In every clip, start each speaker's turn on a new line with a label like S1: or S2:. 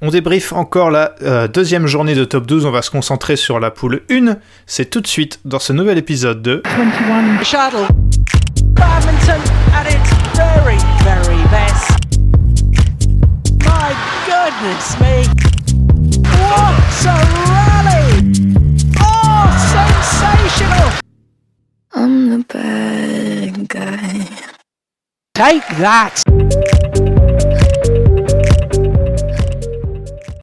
S1: On débrief encore la euh, deuxième journée de top 12. On va se concentrer sur la poule 1. C'est tout de suite dans ce nouvel épisode de
S2: 21 Shuttle. Badminton at its very, very best. My goodness me. What a rally! Oh, sensational!
S3: I'm the bad guy.
S2: Take that!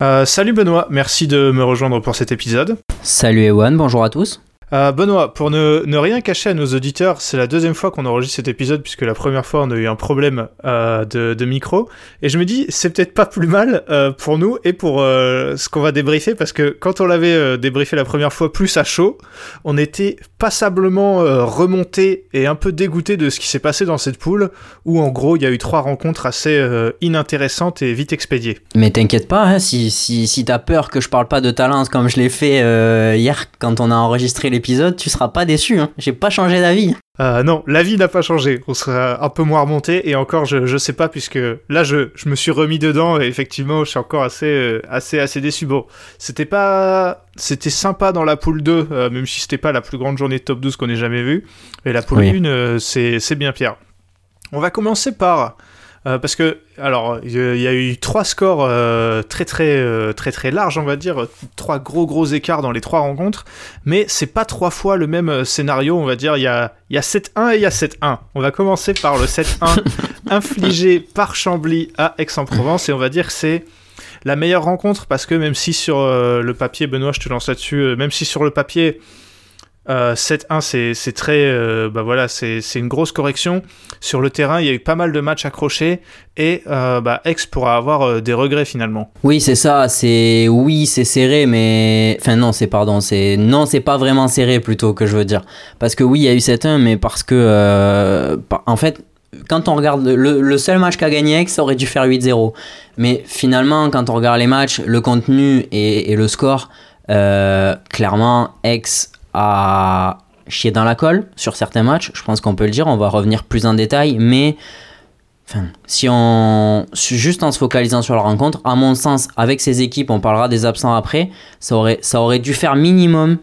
S1: Euh, salut Benoît, merci de me rejoindre pour cet épisode.
S4: Salut Ewan, bonjour à tous.
S1: Euh, Benoît, pour ne, ne, rien cacher à nos auditeurs, c'est la deuxième fois qu'on enregistre cet épisode puisque la première fois on a eu un problème euh, de, micro. Et je me dis, c'est peut-être pas plus mal euh, pour nous et pour ce qu'on va débriefer parce que quand on l'avait débriefé la première fois plus à chaud, on était passablement remonté et un peu dégoûté de ce qui s'est passé dans cette poule où en gros il y a eu trois rencontres assez inintéressantes et vite expédiées.
S4: Mais t'inquiète pas, hein, si, si, si t'as peur que je parle pas de talent comme je l'ai fait hier quand on a enregistré l'épisode, tu seras pas déçu. Hein. J'ai pas changé d'avis.
S1: Euh, non, l'avis n'a pas changé. On sera un peu moins remonté et encore, je, je sais pas puisque là, je, je me suis remis dedans et effectivement, je suis encore assez, euh, assez, assez déçu. Bon, c'était pas, c'était sympa dans la poule 2, euh, même si c'était pas la plus grande journée de top 12 qu'on ait jamais vue. Et la poule oui. 1, euh, c'est, c'est bien pire. On va commencer par euh, parce que, alors, il y a eu trois scores euh, très très euh, très très larges, on va dire, trois gros gros écarts dans les trois rencontres, mais c'est pas trois fois le même scénario, on va dire, il y a, y a 7-1 et il y a 7-1. On va commencer par le 7-1 infligé par Chambly à Aix-en-Provence, et on va dire que c'est la meilleure rencontre, parce que même si sur le papier, Benoît, je te lance là-dessus, même si sur le papier, euh, 7-1, c'est très, euh, bah voilà, c'est une grosse correction. Sur le terrain, il y a eu pas mal de matchs accrochés et euh, bah, Aix pourra avoir euh, des regrets finalement.
S4: Oui, c'est ça. C'est oui, c'est serré, mais enfin non, c'est pardon, c'est non, c'est pas vraiment serré plutôt que je veux dire. Parce que oui, il y a eu 7-1, mais parce que euh, en fait. Quand on regarde le, seul match qu'a gagné Aix, aurait dû faire 8-0. Mais finalement, quand on regarde les matchs, le contenu et, et le score, clairement, Aix à chier dans la colle sur certains matchs, je pense qu'on peut le dire, on va revenir plus en détail, mais si on juste en se focalisant sur la rencontre, à mon sens, avec ces équipes, on parlera des absents après, ça aurait, ça aurait dû faire minimum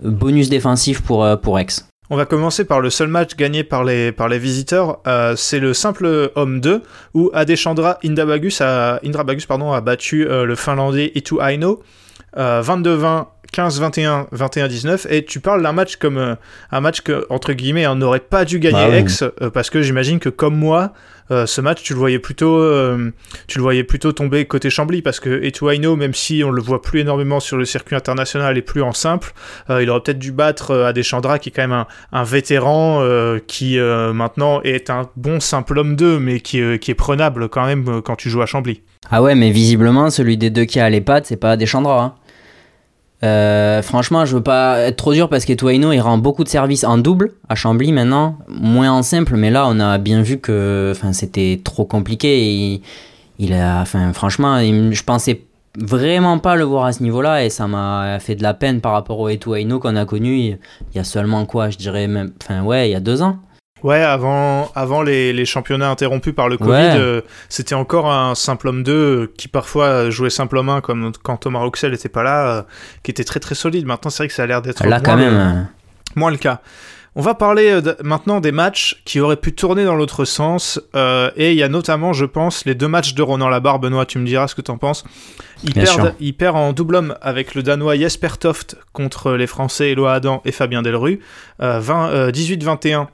S4: bonus défensif pour, pour Aix.
S1: On va commencer par le seul match gagné par les, par les visiteurs. Euh, c'est le simple homme 2 où Adeshandra Indrabagus a, Indrabagus, pardon, a battu euh, le finlandais Itu Aino euh, 22-20 15-21, 21-19, et tu parles d'un match comme euh, un match que, entre guillemets, on n'aurait pas dû gagner bah, Aix, oui. euh, parce que j'imagine que comme moi, euh, ce match, tu le voyais plutôt, euh, tu le voyais plutôt tomber côté Chambly, parce que Etuaino, même si on le voit plus énormément sur le circuit international et plus en simple, euh, il aurait peut-être dû battre Adeshandra, qui est quand même un, un vétéran, qui maintenant est un bon simple homme 2, mais qui, qui est prenable quand même quand tu joues à Chambly.
S4: Ah ouais, mais visiblement, celui des deux qui a les pattes, c'est pas Adeshandra, hein. Euh, franchement, je veux pas être trop dur parce qu'Etoino il rend beaucoup de services en double à Chambly maintenant, moins en simple, mais là on a bien vu que c'était trop compliqué. Il, a, franchement, je pensais vraiment pas le voir à ce niveau-là et ça m'a fait de la peine par rapport au Etoino qu'on a connu il, il y a seulement quoi, je dirais même, enfin ouais, il y a deux ans.
S1: Ouais, avant, avant les, les, championnats interrompus par le Covid, ouais. euh, c'était encore un simple homme 2 qui parfois jouait simple homme 1 comme quand Thomas Roxel n'était pas là, euh, qui était très très solide. Maintenant, c'est vrai que ça a l'air d'être
S4: quand même.
S1: Moins le cas. On va parler de, maintenant des matchs qui auraient pu tourner dans l'autre sens. Euh, et il y a notamment, je pense, les deux matchs de Ronan Labarre. Benoît, tu me diras ce que t'en penses. Il perd, il perd, en double homme avec le Danois Jesper Toft contre les Français Eloi Adam et Fabien Delru. Euh, 18-21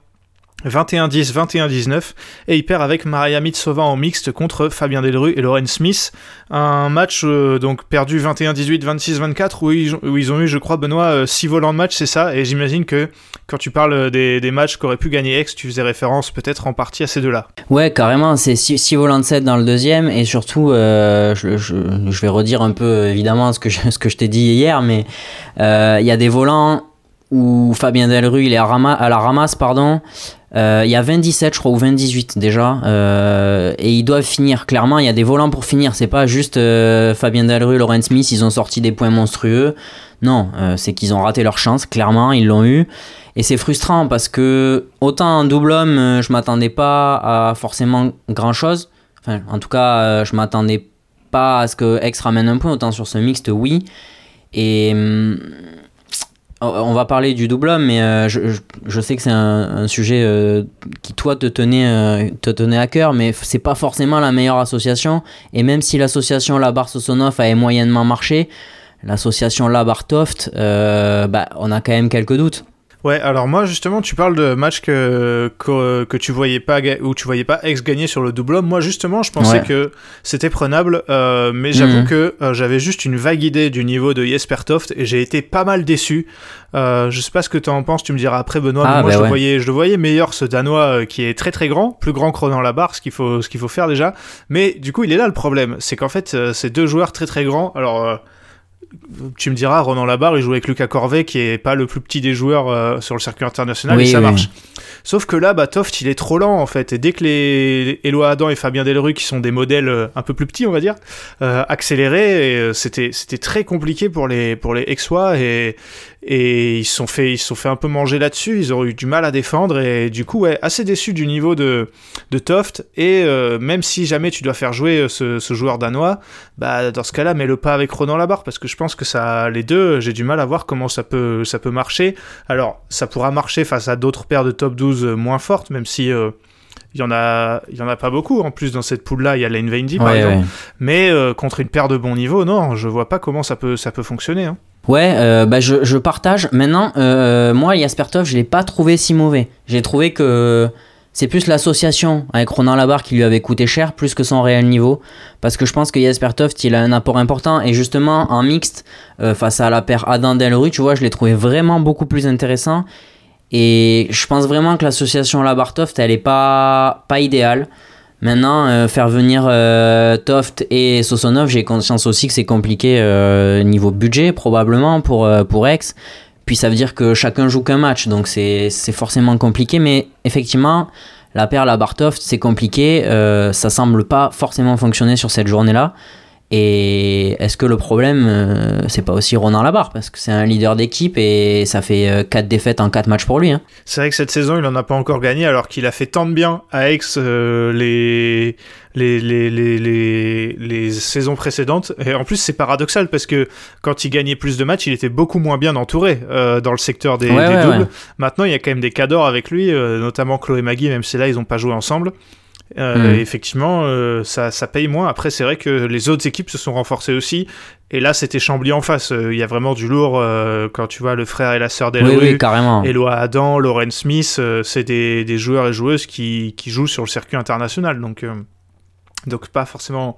S1: 21-10, 21-19, et il perd avec Maria Mitsova en mixte contre Fabien Delru et Lauren Smith. Un match euh, donc perdu 21-18, 26-24, où ils, ont eu, je crois, Benoît, 6 euh, volants de match, c'est ça, et j'imagine que quand tu parles des, matchs qu'aurait pu gagner X, tu faisais référence peut-être en partie à ces deux-là.
S4: Ouais, carrément, c'est 6 volants de 7 dans le deuxième, et surtout, euh, je, vais redire un peu évidemment ce que je, t'ai dit hier, mais il y a des volants où Fabien Delru il est à, la ramasse pardon. Euh, il y a 20-17 je crois ou 20-18 déjà. Euh, et ils doivent finir. Clairement il y a des volants pour finir. C'est pas juste euh, Fabien Delru Laurent Smith ils ont sorti des points monstrueux. Non c'est qu'ils ont raté leur chance clairement ils l'ont eu. Et c'est frustrant parce que autant en double homme je m'attendais pas à forcément grand chose enfin en tout cas je m'attendais pas à ce que Aix ramène un point, autant sur ce mixte, oui. Et hum, on va parler du double homme, mais euh, je, sais que c'est un, sujet euh, qui, toi, te tenait, euh, te tenait à cœur, mais c'est pas forcément la meilleure association. Et même si l'association Labar-Sosonov a moyennement marché, l'association Labar-Toft, euh, bah, on a quand même quelques doutes.
S1: Ouais, alors moi justement, tu parles de match que, que, que tu voyais pas où tu voyais pas ex gagner sur le double homme. Moi justement, je pensais
S4: Ouais.
S1: que c'était prenable, euh, mais j'avoue
S4: Mhm.
S1: que euh, j'avais juste une vague idée du niveau de Jesper Toft et j'ai été pas mal déçu. Euh, je sais pas ce que tu en penses, tu me diras après Benoît.
S4: Ah,
S1: mais moi
S4: bah
S1: je, le voyais, je le voyais meilleur ce Danois euh, qui est très très grand, plus grand que Ronan Labarre, ce qu'il faut ce qu'il faut faire déjà. Mais du coup, il est là le problème, c'est qu'en fait, euh, c'est deux joueurs très très grands. Alors euh, tu me diras, Ronan Labarre, il joue avec Lucas Corvet, qui est pas le plus petit des joueurs euh, sur le circuit international,
S4: Oui,
S1: et ça
S4: oui.
S1: marche. Sauf que là, bah, Toft, il est trop lent, en fait. Et dès que les Eloi Adam et Fabien Delru, qui sont des modèles euh, un peu plus petits, on va dire, euh, accélérés, c'était, c'était très compliqué pour les, pour les Aixois, et, et ils se sont fait, ils sont fait un peu manger là-dessus. Ils ont eu du mal à défendre, et du coup, ouais, assez déçu du niveau de, de Toft. Et euh, même si jamais tu dois faire jouer euh, ce, ce joueur danois, bah, dans ce cas-là, mets-le pas avec Ronan Labarre, parce que je pense que ça, les deux, j'ai du mal à voir comment ça peut, ça peut marcher. Alors, ça pourra marcher face à d'autres paires de top 12 moins fortes, même si euh, il y en a, il y en a pas beaucoup. En plus, dans cette poule-là, il y a Lane Vendy, par
S4: Ouais,
S1: exemple.
S4: ouais.
S1: Mais euh, contre une paire de bon niveau, non, je vois pas comment ça peut, ça peut fonctionner. hein.
S4: Ouais, euh, bah je, partage. Maintenant, euh, moi, Jaspertov, je l'ai pas trouvé si mauvais. J'ai trouvé que c'est plus l'association avec Ronan Labarre qui lui avait coûté cher, plus que son réel niveau. Parce que je pense que Jaspertov, il a un apport important. Et justement, en mixte, euh, face à la paire Adam Delru, tu vois, je l'ai trouvé vraiment beaucoup plus intéressant. Et je pense vraiment que l'association Labarre-Toft, elle est pas, pas idéale. Maintenant, euh, faire venir euh, Toft et Sosonov, j'ai conscience aussi que c'est compliqué euh, niveau budget, probablement, pour, pour Aix. Puis ça veut dire que chacun joue qu'un match, donc c'est forcément compliqué. Mais effectivement, la paire Labarre-Toft, c'est compliqué. ça semble pas forcément fonctionner sur cette journée-là. Et est-ce que le problème, euh, c'est pas aussi Ronan Labarre? Parce que c'est un leader d'équipe et ça fait 4 défaites en 4 matchs pour lui. hein.
S1: C'est vrai que cette saison, il en a pas encore gagné, alors qu'il a fait tant de bien à Aix euh, les, les, les, les, les, saisons précédentes. Et en plus, c'est paradoxal parce que quand il gagnait plus de matchs, il était beaucoup moins bien entouré euh, dans le secteur des,
S4: Ouais,
S1: des
S4: ouais,
S1: doubles.
S4: ouais.
S1: Maintenant, il y a quand même des cadors avec lui, euh, notamment Chloé Magui, même si là, ils n'ont pas joué ensemble. Euh, et Effectivement, euh, ça, ça paye moins. Après, c'est vrai que les autres équipes se sont renforcées aussi. Et là, c'était Chambly en face. Euh, Il y a vraiment du lourd quand tu vois le frère et la sœur
S4: Oui,
S1: d'Elru.
S4: oui, carrément.
S1: Eloi Adam, Lauren Smith, c'est des, des joueurs et joueuses qui, qui jouent sur le circuit international. Donc, donc pas, forcément,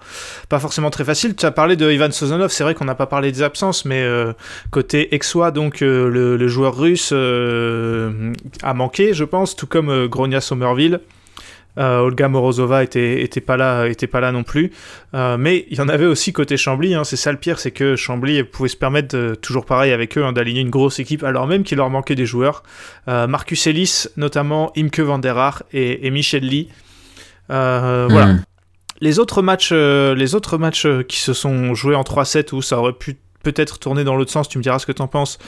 S1: pas forcément très facile. Tu as parlé de Ivan Sozonov, c'est vrai qu'on n'a pas parlé des absences, mais euh, côté Exois, donc euh, le, le joueur russe euh, a manqué, je pense, tout comme Gronia Somerville. Euh, Olga Morozova était, était, pas là, était pas là non plus. Euh, mais il y en avait aussi côté Chambly. hein. c'est ça le pire, c'est que Chambly pouvait se permettre, de- toujours pareil avec eux, hein, d'aligner une grosse équipe, alors même qu'il leur manquait des joueurs. Euh, Marcus Ellis, notamment Imke van der Haar et, et Michel Lee. Voilà.
S4: Hmm.
S1: Les autres matchs, les autres matchs qui se sont joués en 3-7 où ça aurait pu peut-être tourner dans l'autre sens, tu me diras ce que t'en penses.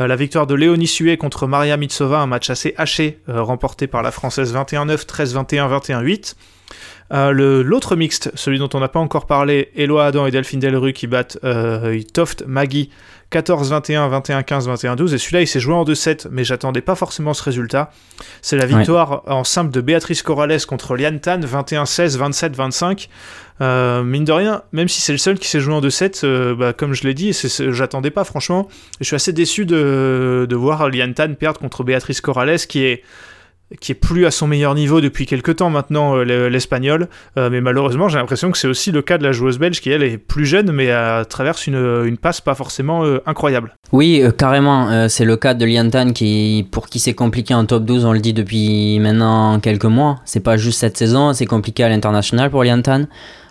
S1: Euh, la victoire de Léonie Sué contre Maria Mitsova, un match assez haché, euh, remporté par la française 21-9, 13-21, 21-8. Euh, le- L'autre mixte, celui dont on n'a pas encore parlé, Eloi Adam et Delphine Delru qui battent euh, Toft Maggie 14-21, 21-15, 21-12. Et celui-là, il s'est joué en 2-7, mais j'attendais pas forcément ce résultat. C'est la
S4: Ouais.
S1: victoire en simple de Béatrice Corrales contre Liane Tan, 21-16, 27-25. Euh, mine de rien, même si c'est le seul qui s'est joué en 2-7, euh, bah, comme je l'ai dit, j'attendais pas franchement. Je suis assez déçu de, de voir Liane Tan perdre contre Béatrice Corrales, qui est qui est plus à son meilleur niveau depuis quelques temps maintenant, euh, le- l'espagnol. Euh, mais malheureusement, j'ai l'impression que c'est aussi le cas de la joueuse belge qui, elle, est plus jeune, mais traverse une, passe pas forcément euh, incroyable.
S4: Oui, carrément. c'est le cas de Liantan qui, pour qui c'est compliqué en top 12, on le dit depuis maintenant quelques mois. C'est pas juste cette saison, c'est compliqué à l'international pour Liantan.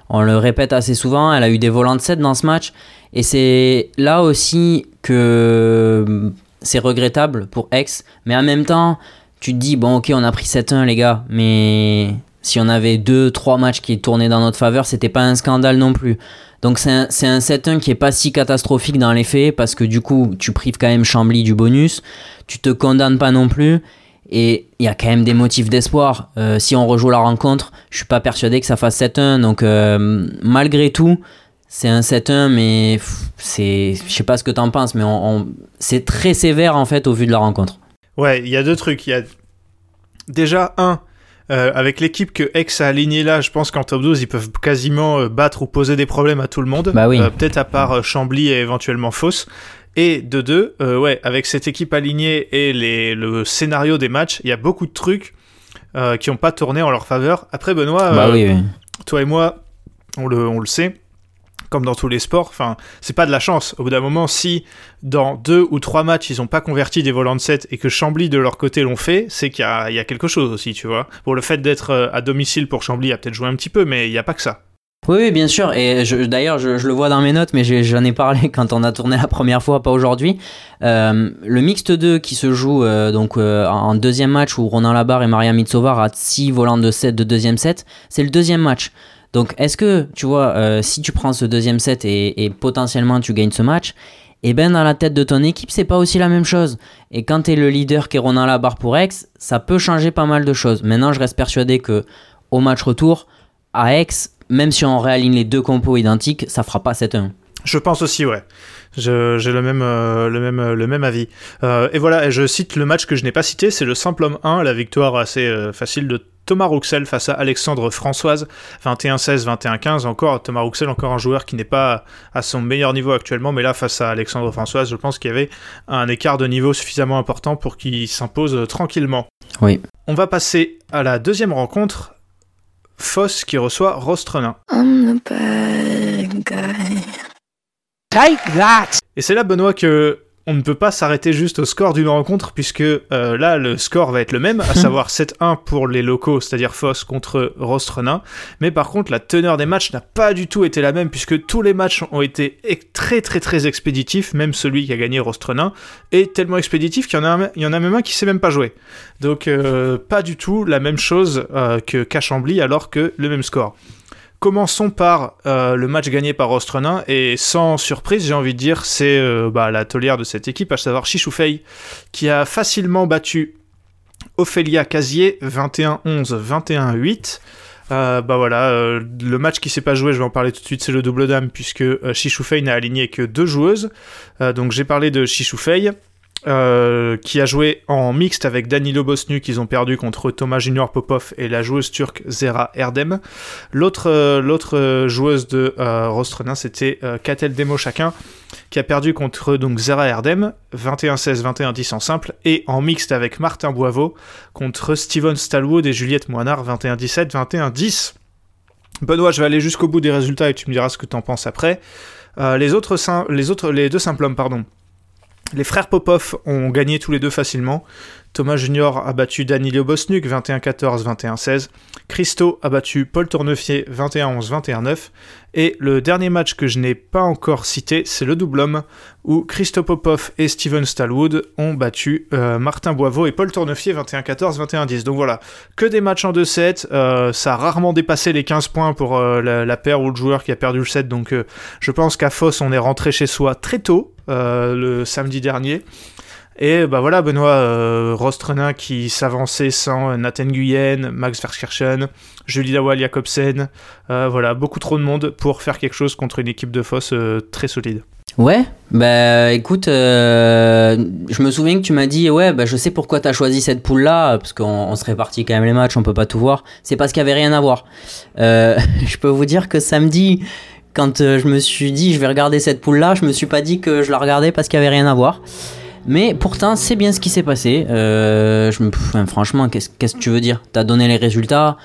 S4: On le répète assez souvent, elle a eu des volants de 7 dans ce match. Et c'est là aussi que c'est regrettable pour Aix. Mais en même temps, tu te dis, bon, ok, on a pris 7-1, les gars, mais si on avait 2-3 matchs qui tournaient dans notre faveur, c'était pas un scandale non plus. Donc c'est un, un 7-1 qui est pas si catastrophique dans les faits, parce que du coup, tu prives quand même Chambly du bonus, tu te condamnes pas non plus, et il y a quand même des motifs d'espoir. Euh, si on rejoue la rencontre, je suis pas persuadé que ça fasse 7-1, donc euh, malgré tout, c'est un 7-1, mais c'est, je sais pas ce que t'en penses, mais on, on- c'est très sévère en fait au vu de la rencontre.
S1: Ouais, il y a deux trucs. Il y a déjà un. euh, avec l'équipe que X a alignée là, je pense qu'en top 12, ils peuvent quasiment euh, battre ou poser des problèmes à tout le monde.
S4: Bah oui.
S1: Euh, Peut-être à part Chambly et éventuellement Fausse. Et de deux, ouais, avec cette équipe alignée et les, le scénario des matchs, il y a beaucoup de trucs qui n'ont pas tourné en leur faveur. Après, Benoît,
S4: Bah oui, oui.
S1: toi et moi, on le, on le sait, comme dans tous les sports, enfin, c'est pas de la chance. Au bout d'un moment, si dans deux ou trois matchs, ils ont pas converti des volants de 7 et que Chambly de leur côté l'ont fait, c'est qu'il y a, quelque chose aussi, tu vois. Pour le fait d'être euh, à domicile pour Chambly, a peut-être joué un petit peu, mais il n'y a pas que ça.
S4: Oui, oui, bien sûr. Et d'ailleurs, je, le vois dans mes notes, mais j'en ai parlé quand on a tourné la première fois, pas aujourd'hui. Euh, le mixte 2 qui se joue euh, donc en deuxième match où Ronan Labarre et Maria Mitsova ratent 6 volants de 7 de deuxième set, c'est le deuxième match. Donc, est-ce que, tu vois, euh, si tu prends ce deuxième set et, potentiellement tu gagnes ce match, et ben dans la tête de ton équipe, c'est pas aussi la même chose. Et quand t'es le leader qui est Ronan Labarre pour Aix, ça peut changer pas mal de choses. Maintenant, je reste persuadé que au match retour, à Aix, même si on réaligne les deux compos identiques, ça fera pas 7-1.
S1: Je pense aussi, ouais. J'ai le même, euh, le même, euh, le même avis. Et voilà, je cite le match que je n'ai pas cité, c'est le simple homme 1, la victoire assez facile de Thomas Rouxel face à Alexandre Françoise, 21-16, 21-15. Encore Thomas Rouxel, encore un joueur qui n'est pas à son meilleur niveau actuellement, mais là face à Alexandre Françoise, je pense qu'il y avait un écart de niveau suffisamment important pour qu'il s'impose tranquillement.
S4: Oui.
S1: On va passer à la deuxième rencontre. Foss qui reçoit Rostrenin.
S3: I'm the bad guy.
S2: Take that!
S1: Et c'est là, Benoît, que on ne peut pas s'arrêter juste au score d'une rencontre, puisque euh, là, le score va être le même, à savoir 7-1 pour les locaux, c'est-à-dire Foss contre Rostrenin. Mais par contre, la teneur des matchs n'a pas du tout été la même, puisque tous les matchs ont été très très très expéditifs, même celui qui a gagné Rostrenin, est tellement expéditif qu'il y en a, un- il y en a même un qui sait même pas jouer. Donc, euh, pas du tout la même chose euh, que qu'à Chambly, alors que le même score. Commençons par euh, le match gagné par Rostrenin et sans surprise, j'ai envie de dire, c'est euh, bah, la taulière de cette équipe, à savoir Chichoufei, qui a facilement battu Ophélia Casier 21-11, 21-8. Euh, bah voilà, euh, le match qui s'est pas joué, je vais en parler tout de suite, c'est le double dame puisque euh, Chichoufei n'a aligné que deux joueuses. Euh, donc j'ai parlé de Chichoufei. Euh, qui a joué en mixte avec Danilo Bosnu qu'ils ont perdu contre Thomas Junior Popov et la joueuse turque Zera Erdem. L'autre euh, euh, joueuse de euh, Rostrenin, c'était Katel Demo chacun, qui a perdu contre donc Zera Erdem, 21-16, 21-10 en simple, et en mixte avec Martin Boiveau contre Steven Stallwood et Juliette Moinard, 21-17, 21-10. Benoît, je vais aller jusqu'au bout des résultats et tu me diras ce que t'en penses après. Les, autres sim- les, autres, les deux simples hommes, pardon. Les frères Popov ont gagné tous les deux facilement. Thomas Junior a battu Danilo Bosnuk 21-14, 21-16. Christo a battu Paul Tournefier 21-11, 21-9. Et le dernier match que je n'ai pas encore cité, c'est le double homme où Christo Popov et Steven Stallwood ont battu euh, Martin Boiveau et Paul Tournefier 21-14, 21-10. Donc voilà, que des matchs en 2-7. euh, ça a rarement dépassé les 15 points pour euh, la, paire ou le joueur qui a perdu le set. Donc je pense qu'à Foss, on est rentré chez soi très tôt le samedi dernier. Et bah voilà, Benoît euh, Rostrenin qui s'avançait sans Nathan Guyen, Max Verskirchen, Julie Dawal Jacobsen. euh, voilà, beaucoup trop de monde pour faire quelque chose contre une équipe de Foss euh, très solide.
S4: Ouais, bah écoute, euh, je me souviens que tu m'as dit, ouais, bah je sais pourquoi t'as choisi cette poule-là, parce qu'on on se répartit quand même les matchs, on peut pas tout voir. C'est parce qu'il y avait rien à voir. Euh, je peux vous dire que samedi, quand euh, je me suis dit, je vais regarder cette poule-là, je me suis pas dit que je la regardais parce qu'il y avait rien à voir. Mais pourtant, c'est bien ce qui s'est passé. Euh, je me, enfin, franchement, qu'est-ce que tu veux dire? T'as donné les résultats.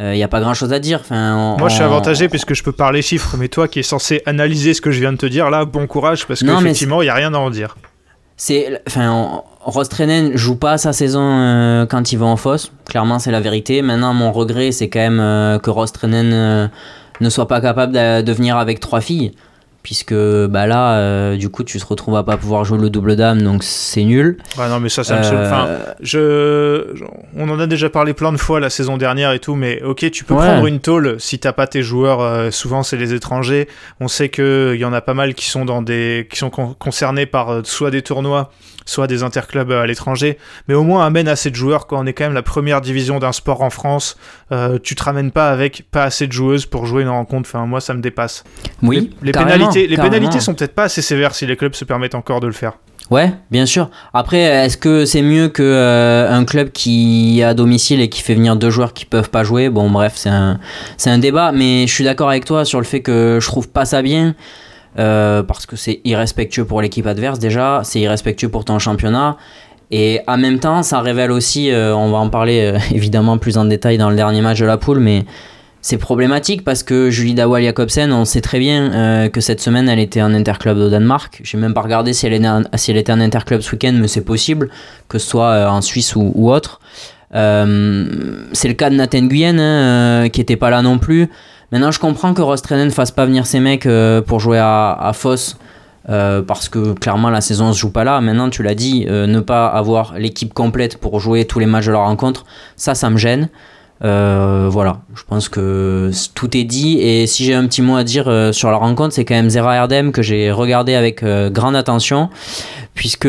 S4: Il n'y a pas grand chose à dire. Enfin, on-
S1: Moi, je suis avantagé puisque je peux parler chiffres, mais toi qui es censé analyser ce que je viens de te dire, là, bon courage parce qu'effectivement, il n'y a rien à en dire.
S4: C'est, enfin, on- joue pas sa saison euh, quand il va en fosse. Clairement, c'est la vérité. Maintenant, mon regret, c'est quand même euh, que euh, ne soit pas capable de, venir avec trois filles. Puisque bah là, euh, du coup, tu te retrouves à pas pouvoir jouer le double dame, donc c'est nul.
S1: Ouais, non, mais ça, ça me. Enfin,
S4: Euh,
S1: je, je- on en a déjà parlé plein de fois la saison dernière et tout, mais ok, tu peux
S4: Ouais.
S1: prendre une tôle si t'as pas tes joueurs. euh, souvent, c'est les étrangers. On sait que il y en a pas mal qui sont dans des, qui sont con- concernés par soit des tournois, soit des interclubs à l'étranger. Mais au moins, amène assez de joueurs. Quand on est quand même la première division d'un sport en France, tu te ramènes pas avec pas assez de joueuses pour jouer une rencontre. Enfin, moi, ça me dépasse.
S4: oui,
S1: les, les
S4: carrément,
S1: pénalités, les pénalités sont peut-être pas assez sévères si les clubs se permettent encore de le faire.
S4: Ouais, bien sûr. Après, est-ce que c'est mieux que euh, un club qui est à domicile et qui fait venir deux joueurs qui peuvent pas jouer? Bon, bref, c'est un, c'est un débat, mais je suis d'accord avec toi sur le fait que je trouve pas ça bien. euh, parce que c'est irrespectueux pour l'équipe adverse déjà, c'est irrespectueux pour ton championnat. Et en même temps, ça révèle aussi, euh, on va en parler euh, évidemment plus en détail dans le dernier match de la poule, mais c'est problématique parce que Julie Dawal Jacobsen, on sait très bien euh, que cette semaine elle était en interclub au Danemark. J'ai même pas regardé si elle, était en, interclub ce week-end, mais c'est possible que ce soit euh, en Suisse ou, autre. Euh, c'est le cas de Nathan Guyen hein, qui était pas là non plus. Maintenant, je comprends que Rostrenen fasse pas venir ses mecs pour jouer à, à Foss. parce que clairement la saison se joue pas là. Maintenant, tu l'as dit, ne pas avoir l'équipe complète pour jouer tous les matchs de la rencontre, ça, ça me gêne. Euh, voilà, je pense que tout est dit. Et si j'ai un petit mot à dire euh, sur la rencontre, c'est quand même Zera Erdem que j'ai regardé avec euh, grande attention, puisque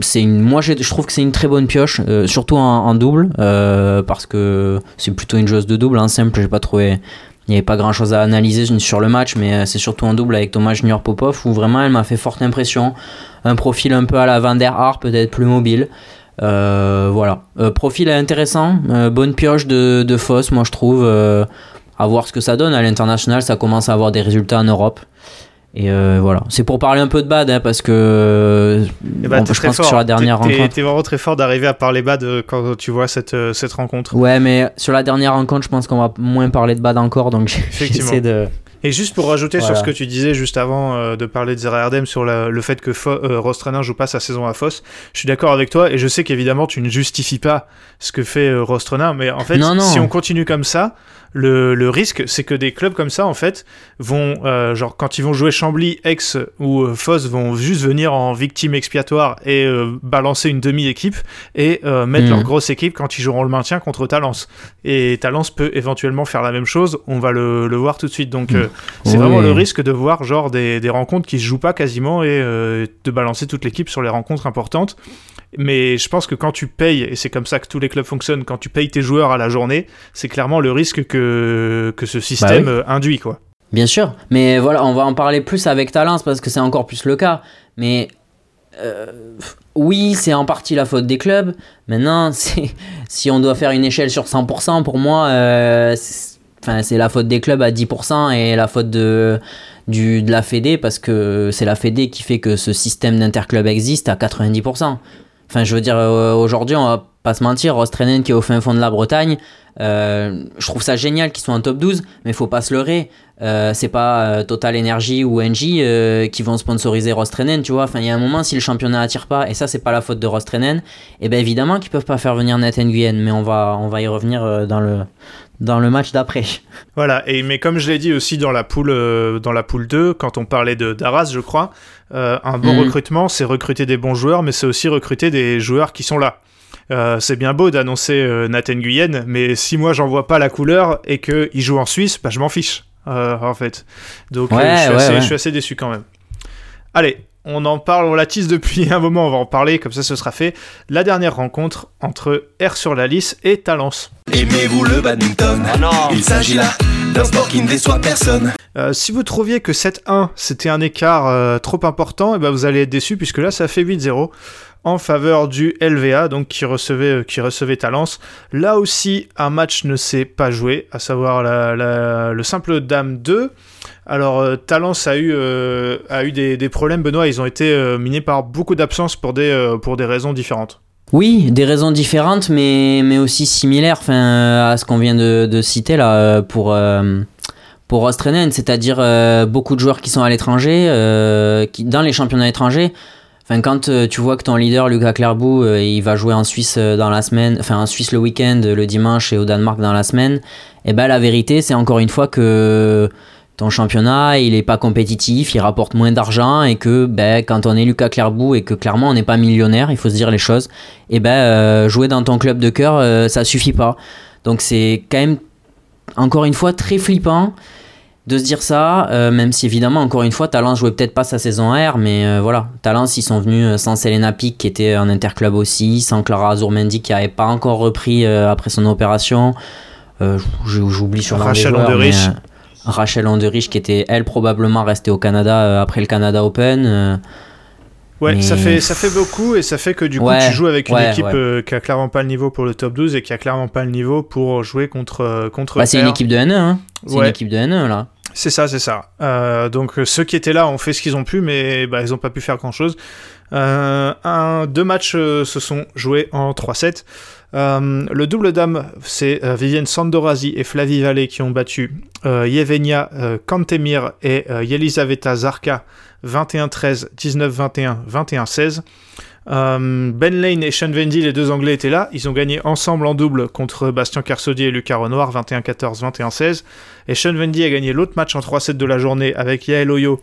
S4: c'est moi je trouve que c'est une très bonne pioche, surtout en, double, parce que c'est plutôt une joueuse de double. En simple, j'ai pas trouvé. Il n'y avait pas grand chose à analyser sur le match, mais c'est surtout en double avec Thomas Junior Popov où vraiment elle m'a fait forte impression. Un profil un peu à la Van der Haar, peut-être plus mobile. Euh, voilà. Euh, profil intéressant, euh, bonne pioche de, de Foss, moi je trouve. à voir ce que ça donne. À l'international, ça commence à avoir des résultats en Europe. Et euh, voilà. C'est pour parler un peu de bad, hein, parce que bon,
S1: t'es
S4: je pense que sur la dernière rencontre.
S1: T'es vraiment très fort d'arriver à parler bad quand tu vois cette, cette rencontre.
S4: Ouais, mais sur la dernière rencontre, je pense qu'on va moins parler de bad encore, donc j'essaie de.
S1: Et juste pour rajouter sur ce que tu disais juste avant euh, de parler de Zera Erdem sur la- le fait que Fo euh, Rostrenin joue pas sa saison à Foss, je suis d'accord avec toi et je sais qu'évidemment tu ne justifies pas ce que fait euh, Rostrenin, mais en fait
S4: Non, non.
S1: si on continue comme ça, le, le risque c'est que des clubs comme ça en fait vont, euh, genre quand ils vont jouer Chambly, Aix ou euh, Foss vont juste venir en victime expiatoire et euh, balancer une demi-équipe et euh, mettre
S4: Mhm.
S1: leur grosse équipe quand ils joueront le maintien contre Talence. Et Talence peut éventuellement faire la même chose, on va le, le voir tout de suite. Donc euh, c'est
S4: Oui.
S1: vraiment le risque de voir genre des, des rencontres qui se jouent pas quasiment et euh, de balancer toute l'équipe sur les rencontres importantes. Mais je pense que quand tu payes, et c'est comme ça que tous les clubs fonctionnent, quand tu payes tes joueurs à la journée, c'est clairement le risque que, que ce système
S4: Bah oui.
S1: euh, induit. quoi.
S4: Bien sûr, mais voilà, on va en parler plus avec Talence parce que c'est encore plus le cas. Mais euh, oui, c'est en partie la faute des clubs. Maintenant, c'est- si on doit faire une échelle sur 100%, pour moi, euh, c'est enfin, c'est la faute des clubs à 10% et la faute de, du, de la Fédé parce que c'est la Fédé qui fait que ce système d'interclub existe à 90%. Enfin, je veux dire, euh, aujourd'hui, on va pas se mentir, Rostrenen qui est au fin fond de la Bretagne, euh, je trouve ça génial qu'ils soient en top 12, mais faut pas se leurrer. Euh, c'est pas euh, Total Energy ou euh, qui vont sponsoriser Rostrenen, tu vois. Enfin, il y a un moment, si le championnat attire pas, et ça, c'est pas la faute de Rostrenen, et bien évidemment qu'ils peuvent pas faire venir Nathan Nguyen, mais on va, on va y revenir dans le, dans le match d'après.
S1: Voilà, et, mais comme je l'ai dit aussi dans la poule, euh, dans la poule 2, quand on parlait de d'Arras, je crois, euh, un bon
S4: Mhm.
S1: recrutement, c'est recruter des bons joueurs, mais c'est aussi recruter des joueurs qui sont là. Euh, c'est bien beau d'annoncer Nathan Guyenne, mais si moi j'en vois pas la couleur et qu'il joue en Suisse, bah, je m'en fiche, en fait. Donc
S4: Ouais,
S1: je, suis
S4: ouais,
S1: assez,
S4: ouais.
S1: je suis assez déçu quand même. Allez, on en parle, on la tease depuis un moment, on va en parler, comme ça ce sera fait. La dernière rencontre entre R sur la lisse et Talence.
S5: Aimez-vous le badminton? Il s'agit là d'un sport qui ne déçoit personne.
S1: Euh, si vous trouviez que 7-1 c'était un écart euh, trop important, et ben vous allez être déçu puisque là ça fait 8-0 en faveur du LVA, donc qui recevait, euh, qui recevait Talence. Là aussi, un match ne s'est pas joué, à savoir la- la- le simple Dame 2. Alors, euh, Talence a eu, euh, a eu des, des problèmes, Benoît, ils ont été euh, minés par beaucoup d'absences pour, des, euh, pour des raisons différentes.
S4: Oui, des raisons différentes, mais, mais aussi similaires enfin, à ce qu'on vient de, de citer là pour, pour Ostrenen, c'est-à-dire beaucoup de joueurs qui sont à l'étranger, dans les championnats étrangers. Enfin, quand tu vois que ton leader, Lucas Clairbout, il va jouer en Suisse dans la semaine, enfin en Suisse le week-end, le dimanche et au Danemark dans la semaine, et ben la vérité, c'est encore une fois que ton championnat, il est pas compétitif, il rapporte moins d'argent et que ben, quand on est Lucas Clairbout et que clairement on n'est pas millionnaire, il faut se dire les choses, et ben euh, jouer dans ton club de cœur, euh, ça suffit pas. Donc c'est quand même encore une fois très flippant de se dire ça, euh, même si évidemment encore une fois Talence jouait peut-être pas sa saison R, mais euh, voilà, Talence ils sont venus sans Selena Pic qui était un interclub aussi, sans Clara Azurmendi qui avait pas encore repris euh, après son opération. J'oublie sur
S1: Rachel Onderich.
S4: Rachel Onderich qui était elle probablement restée au Canada euh, après le Canada Open. euh,
S1: Ouais,
S4: Mais-
S1: ça fait ça fait beaucoup et ça fait que du coup
S4: Ouais,
S1: tu joues avec une
S4: ouais,
S1: équipe
S4: ouais.
S1: euh, qui a clairement pas le niveau pour le top 12 et qui a clairement pas le niveau pour jouer contre contre
S4: bah, c'est une équipe de N1, hein. c'est une équipe de N1 là.
S1: C'est ça, c'est ça. Euh, donc ceux qui étaient là ont fait ce qu'ils ont pu, mais bah, ils n'ont pas pu faire grand-chose. Euh, un, deux matchs se sont joués en 3-7. Euh, le double dame, c'est euh, Vivienne Sandorazi et Flavie Vallée qui ont battu euh, Yevenia euh, Kantemir et euh, Yelisaveta Zarka 21-13, 19-21, 21-16. Euh, ben Lane et Sean Vendy, les deux Anglais étaient là. Ils ont gagné ensemble en double contre Bastien Carsodier et Lucas Renoir 21-14, 21-16. Et Sean Vendy a gagné l'autre match en 3-7 de la journée avec Yael Oyo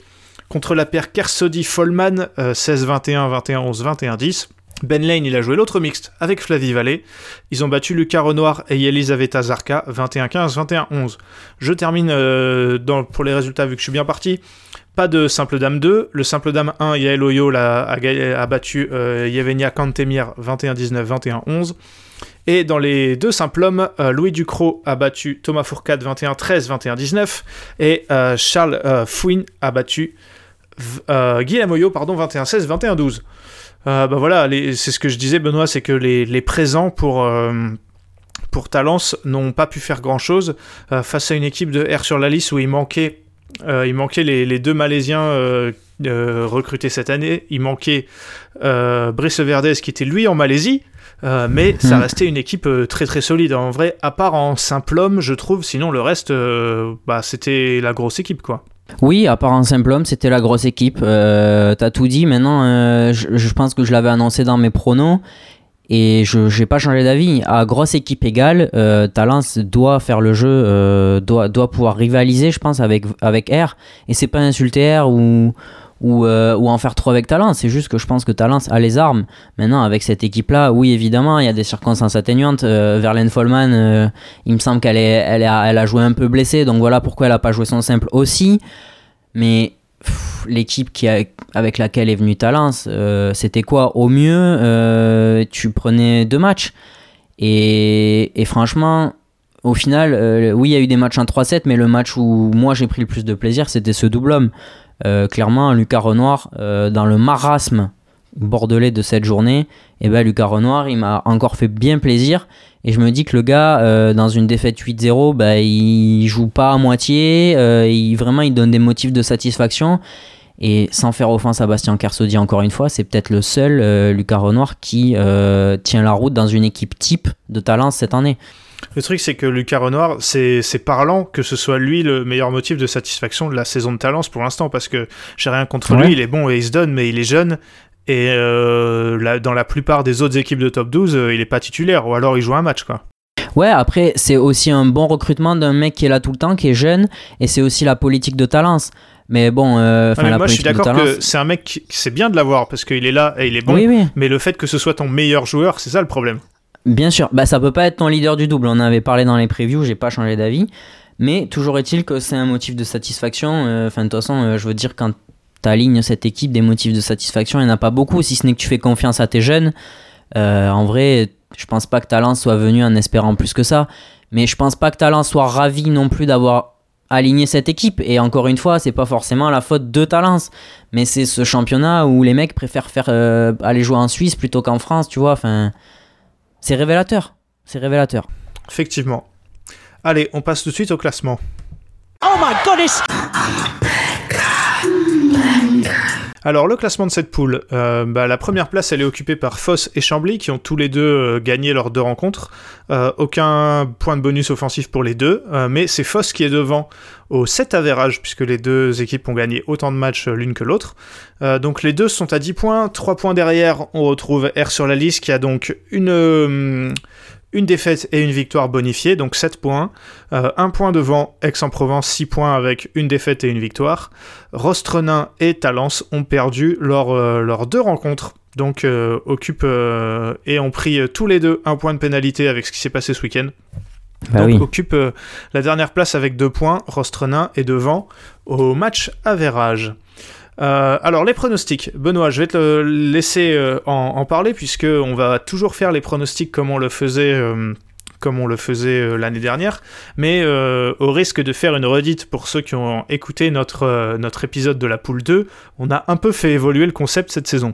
S1: contre la paire Kersodi-Follman euh, 16-21, 21-11, 21-10. Ben Lane, il a joué l'autre mixte avec Flavie Vallée. Ils ont battu Lucas Renoir et Elisaveta Zarka 21-15, 21-11. Je termine euh, pour les résultats vu que je suis bien parti. Pas de simple dame 2. Le simple dame 1, Yael Oyo a, battu euh, Yevenia Kantemir 21-19, 21-11. Et dans les deux simples hommes, euh, Louis Ducrot a battu Thomas Fourcade 21-13, 21-19. Et euh, Charles Fouine a battu Guy Lamoyo, pardon, 21-16, 21-12. Euh, bah voilà, c'est ce que je disais, Benoît, c'est que les, les présents pour, euh, pour Talence n'ont pas pu faire grand-chose euh, face à une équipe de R sur la liste où il manquait, euh, il manquait les, les deux Malaisiens euh, recrutés cette année. Il manquait Brice Verdez qui était lui en Malaisie. mais ça
S4: Hmm.
S1: restait une équipe très très solide en vrai, à part en simple homme, je trouve. Sinon, le reste, bah, c'était la grosse équipe quoi.
S4: Oui, à part un simple homme, c'était la grosse équipe. Euh, T'as tout dit. Maintenant, euh, je, pense que je l'avais annoncé dans mes pronos. Et je n'ai pas changé d'avis. À grosse équipe égale, euh, Talence doit faire le jeu, euh, doit, doit pouvoir rivaliser, je pense, avec, avec R. Et c'est pas insulter R ou, ou, euh, ou en faire trop avec Talence. C'est juste que je pense que Talence a les armes. Maintenant, avec cette équipe-là, oui, évidemment, il y a des circonstances atténuantes. Euh, Verlaine Follman, euh, il me semble qu'elle est, elle a, elle a joué un peu blessée. Donc voilà pourquoi elle a pas joué son simple aussi. Mais l'équipe avec laquelle est venue Talence, euh, c'était quoi Au mieux, euh, tu prenais deux matchs. Et, franchement, au final, oui, il y a eu des matchs en 3-7, mais le match où moi j'ai pris le plus de plaisir, c'était ce double homme. Euh, clairement, Lucas Renoir, euh, dans le marasme bordelais de cette journée, et ben Lucas Renoir, il m'a encore fait bien plaisir. Et je me dis que le gars, euh, dans une défaite 8-0, bah, il joue pas à moitié. il, vraiment, il donne des motifs de satisfaction. Et sans faire offense à Bastien Kersodi, encore une fois, c'est peut-être le seul, euh, Lucas Renoir, qui tient la route dans une équipe type de talent cette année.
S1: Le truc, c'est que Lucas Renoir, c'est parlant que ce soit lui le meilleur motif de satisfaction de la saison de Talence pour l'instant, parce que j'ai rien contre
S4: Ouais.
S1: lui, il est bon et il se donne, mais il est jeune. Et euh, dans la plupart des autres équipes de top 12, euh, il est pas titulaire, ou alors il joue un match, quoi.
S4: Ouais, après, c'est aussi un bon recrutement d'un mec qui est là tout le temps, qui est jeune, et c'est aussi la politique de Talence. Mais bon, euh,
S1: Ah, mais
S4: la
S1: moi, je suis d'accord que c'est un mec, c'est bien de l'avoir, parce qu'il est là et il est bon,
S4: Oui, oui.
S1: mais le fait que ce soit ton meilleur joueur, c'est ça le problème.
S4: Bien sûr, bah, ça peut pas être ton leader du double. On en avait parlé dans les previews, j'ai pas changé d'avis. Mais toujours est-il que c'est un motif de satisfaction. Euh, Enfin, de toute façon, euh, je veux dire, quand t'alignes cette équipe, des motifs de satisfaction, il n'y en a pas beaucoup, si ce n'est que tu fais confiance à tes jeunes. Euh, en vrai, je pense pas que Talence soit venu en espérant plus que ça. Mais je pense pas que Talence soit ravi non plus d'avoir aligné cette équipe. Et encore une fois, c'est pas forcément la faute de Talence. Mais c'est ce championnat où les mecs préfèrent faire aller jouer en Suisse plutôt qu'en France, tu vois. Enfin, c'est révélateur. C'est révélateur.
S1: Effectivement. Allez, on passe tout de suite au classement.
S2: Oh my goodness!
S1: Alors le classement de cette poule, euh, bah, la première place elle est occupée par Foss et Chambly qui ont tous les deux euh, gagné leurs deux rencontres. Euh, aucun point de bonus offensif pour les deux, euh, mais c'est Foss qui est devant au 7 avérage puisque les deux équipes ont gagné autant de matchs l'une que l'autre. Donc les deux sont à 10 points, 3 points derrière on retrouve R sur la liste qui a donc une... une défaite et une victoire bonifiée, donc 7 points. Euh, un point devant Aix-en-Provence, 6 points avec une défaite et une victoire. Rostrenin et Talence ont perdu leurs euh, deux rencontres. Donc euh, occupent et ont pris tous les deux un point de pénalité avec ce qui s'est passé ce week-end.
S4: Bah
S1: donc
S4: oui.
S1: occupe la dernière place avec deux points. Rostrenin est devant au match avérage. Euh, alors les pronostics, Benoît, je vais te le laisser euh, en, en parler puisque on va toujours faire les pronostics comme on le faisait, euh, comme on le faisait l'année dernière, mais au risque de faire une redite pour ceux qui ont écouté notre notre épisode de la poule 2, on a un peu fait évoluer le concept cette saison.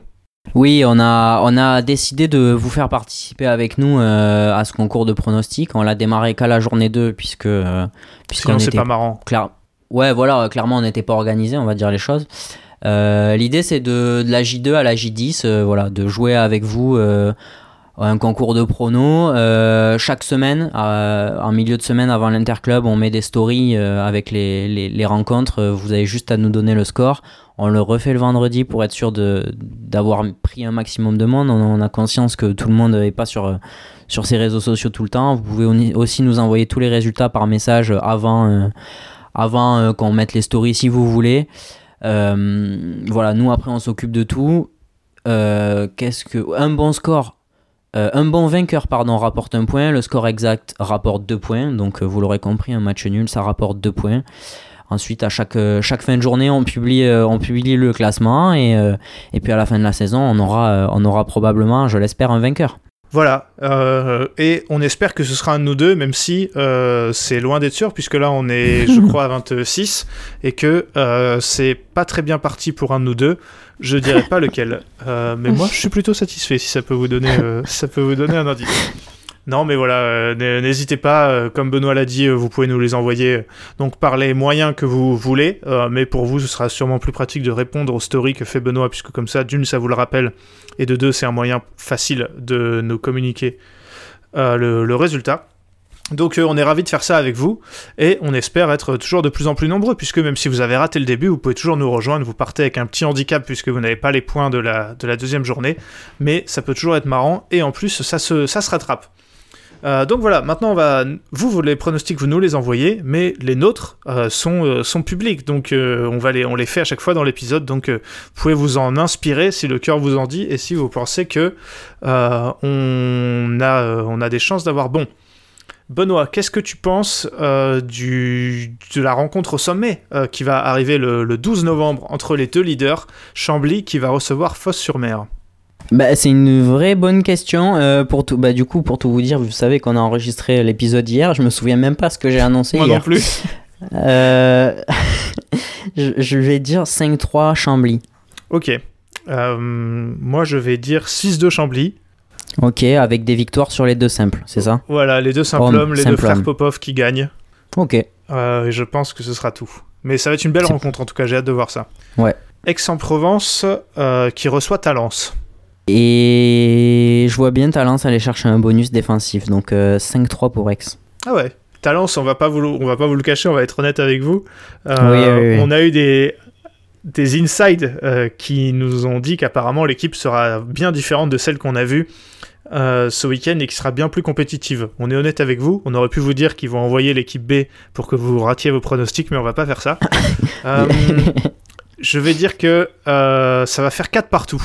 S4: Oui, on a, on a décidé de vous faire participer avec nous euh, à ce concours de pronostics. On l'a démarré qu'à la journée 2 puisque euh, puisqu'on
S1: Sinon c'est pas marrant.
S4: clair... Ouais, voilà, clairement on n'était pas organisé, on va dire les choses. Euh, L'idée c'est de, de la J2 à la J10, euh, voilà, de jouer avec vous euh, un concours de pronos. Chaque semaine, en milieu de semaine avant l'interclub, on met des stories avec les, les, rencontres. Vous avez juste à nous donner le score. On le refait le vendredi pour être sûr d'avoir pris un maximum de monde. On, on a conscience que tout le monde n'est pas sur, sur ses réseaux sociaux tout le temps. Vous pouvez aussi nous envoyer tous les résultats par message avant, avant qu'on mette les stories si vous voulez. Euh, voilà, nous après on s'occupe de tout. Euh, Qu'est-ce que un bon score, euh, un bon vainqueur pardon rapporte un point. Le score exact rapporte deux points. Donc vous l'aurez compris, un match nul ça rapporte deux points. Ensuite, à chaque, chaque fin de journée, on publie, on publie le classement et, et puis à la fin de la saison, on aura, on aura probablement, je l'espère, un vainqueur.
S1: Voilà, euh, et on espère que ce sera un de nous deux, même si euh, c'est loin d'être sûr, puisque là on est, je crois, à 26, et que euh, c'est pas très bien parti pour un de nous deux. Je dirais pas lequel, Euh, mais moi je suis plutôt satisfait si ça peut vous donner, euh, si ça peut vous donner un indice. Non, mais voilà, euh, n'hésitez pas, euh, comme Benoît l'a dit, euh, vous pouvez nous les envoyer donc par les moyens que vous voulez, mais pour vous, ce sera sûrement plus pratique de répondre aux stories que fait Benoît, puisque comme ça, d'une, ça vous le rappelle, et de deux, c'est un moyen facile de nous communiquer le, résultat. Donc on est ravis de faire ça avec vous et on espère être toujours de plus en plus nombreux puisque même si vous avez raté le début, vous pouvez toujours nous rejoindre, vous partez avec un petit handicap puisque vous n'avez pas les points de la, de la deuxième journée, mais ça peut toujours être marrant et en plus ça se, ça se rattrape. Euh, donc voilà, maintenant va, vous, les pronostics, vous nous les envoyez, mais les nôtres euh, sont, euh, sont publics, donc on, les, fait à chaque fois dans l'épisode, donc vous pouvez vous en inspirer si le cœur vous en dit et si vous pensez que on, a, des chances d'avoir bon. Benoît, qu'est-ce que tu penses de la rencontre au sommet qui va arriver le, le 12 novembre entre les deux leaders, Chambly qui va recevoir Fosse-sur-Mer?
S4: Bah, c'est une vraie bonne question. euh, pour tout, bah, du coup, pour tout vous dire, vous savez qu'on a enregistré l'épisode hier. Je me souviens même pas ce que j'ai annoncé
S1: Moi
S4: hier.
S1: non plus.
S4: Euh, je, je vais dire 5-3 Chambly.
S1: Ok. Euh, moi je vais dire 6-2 Chambly.
S4: Ok, avec des victoires sur les deux simples, c'est ça?
S1: Voilà, les deux simples
S4: Homme,
S1: hommes, les deux frères
S4: homme.
S1: Popov qui gagnent.
S4: Ok.
S1: Je pense que ce sera tout. Mais ça va être une belle rencontre en tout cas, j'ai hâte de voir ça.
S4: Ouais.
S1: Aix-en-Provence qui reçoit Talence.
S4: Et je vois bien Talence aller chercher un bonus défensif, donc euh, 5-3 pour Aix.
S1: Ah ouais. Talence, on va pas vous on va pas vous le cacher, on va être honnête avec vous. Euh,
S4: Oui, oui, oui.
S1: On a eu des des insides euh, qui nous ont dit qu'apparemment l'équipe sera bien différente de celle qu'on a vue euh, ce week-end et qui sera bien plus compétitive. On est honnête avec vous, on aurait pu vous dire qu'ils vont envoyer l'équipe B pour que vous ratiez vos pronostics, mais on va pas faire ça. Euh, je vais dire que euh, ça va faire 4 partout.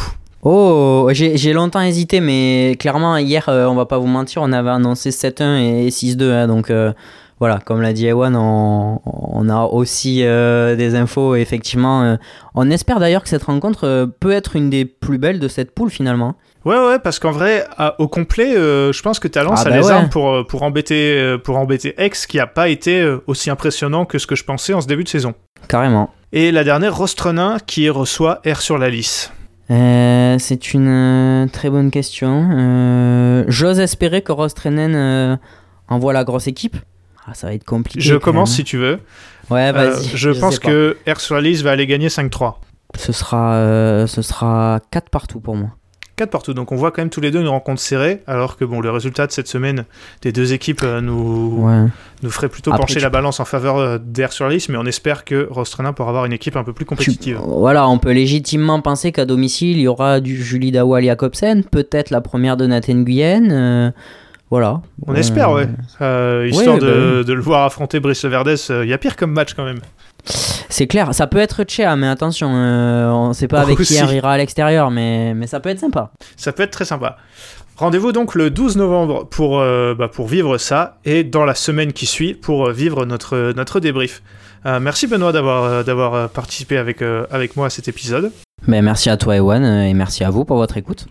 S4: Oh, j'ai longtemps hésité, mais clairement, hier, euh, on va pas vous mentir, on avait annoncé 7-1 et 6-2. hein, donc euh, voilà, comme l'a dit Ewan, on, on a aussi euh, des infos. Effectivement, on espère d'ailleurs que cette rencontre peut être une des plus belles de cette poule finalement.
S1: Ouais, ouais, parce qu'en vrai, à- au complet, euh, je pense que Talence
S4: Ah
S1: a
S4: bah
S1: les
S4: ouais.
S1: armes pour, pour, embêter, pour embêter X, qui a pas été aussi impressionnant que ce que je pensais en ce début de saison.
S4: Carrément.
S1: Et la dernière, Rostrenin, qui reçoit R sur la lice.
S4: Euh, c'est une euh, très bonne question. Euh, J'ose espérer que Rostrenen envoie la grosse équipe. Ah, ça va être compliqué.
S1: Je commence
S4: même.
S1: si tu veux.
S4: Ouais,
S1: Euh,
S4: vas-y.
S1: je pense que R sur la lice va aller gagner 5-3.
S4: ce sera, ce sera 4 partout pour moi.
S1: 4 partout, donc on voit quand même tous les deux une rencontre serrée, alors que bon, le résultat de cette semaine des deux équipes euh, nous,
S4: Ouais.
S1: nous ferait plutôt
S4: Après,
S1: pencher
S4: tu-
S1: la balance en faveur euh, d'R sur lice, mais on espère que Rostrenin pourra avoir une équipe un peu plus
S4: Tu-
S1: compétitive.
S4: Voilà, on peut légitimement penser qu'à domicile, il y aura du Julie Dawal Jacobsen, peut-être la première de Nathan Guyenne. euh, Voilà.
S1: On espère, ouais. Histoire
S4: Ouais, bah
S1: de,
S4: oui.
S1: de le voir affronter Brice Verdes, il y a pire comme match quand même.
S4: C'est clair, ça peut être Tchea, mais attention, euh, on sait pas avec
S1: Aussi.
S4: qui il ira à l'extérieur, mais, mais ça peut être sympa.
S1: Ça peut être très sympa. Rendez-vous donc le 12 novembre pour, euh, bah, pour vivre ça et dans la semaine qui suit pour euh, vivre notre, notre débrief. Euh, merci Benoît d'avoir d'avoir participé avec, euh, avec moi à cet épisode.
S4: Ben, merci à toi, Ewan, et merci à vous pour votre écoute.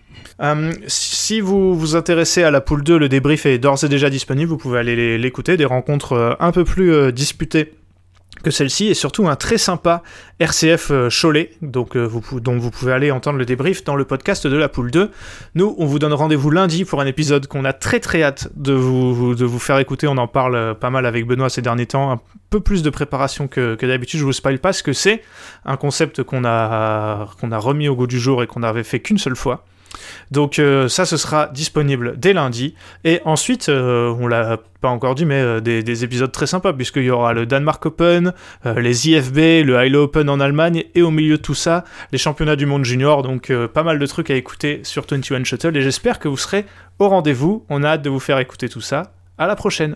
S1: Si vous vous intéressez à la poule 2, le débrief est d'ores et déjà disponible, vous pouvez aller l'écouter, des rencontres un peu plus disputées que celle-ci, et surtout un très sympa RCF euh, Cholet, donc, euh, dont vous pouvez aller entendre le débrief dans le podcast de la poule 2. Nous, on vous donne rendez-vous lundi pour un épisode qu'on a très très hâte de vous, faire écouter, on en parle euh, pas mal avec Benoît ces derniers temps, un peu plus de préparation que, d'habitude, je vous spoil pas ce que c'est, un concept qu'on a remis au goût du jour et qu'on n'avait fait qu'une seule fois. Donc euh, ça, ce sera disponible dès lundi. Et ensuite, euh, on l'a pas encore dit, mais euh, des, des épisodes très sympas, puisqu'il y aura le Danemark Open, les IFB, le Hilo Open en Allemagne, et au milieu de tout ça, les championnats du monde junior. Donc pas mal de trucs à écouter sur 21 Shuttle. Et j'espère que vous serez au rendez-vous. On a hâte de vous faire écouter tout ça. À la prochaine.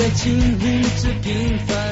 S6: 在经营着平凡。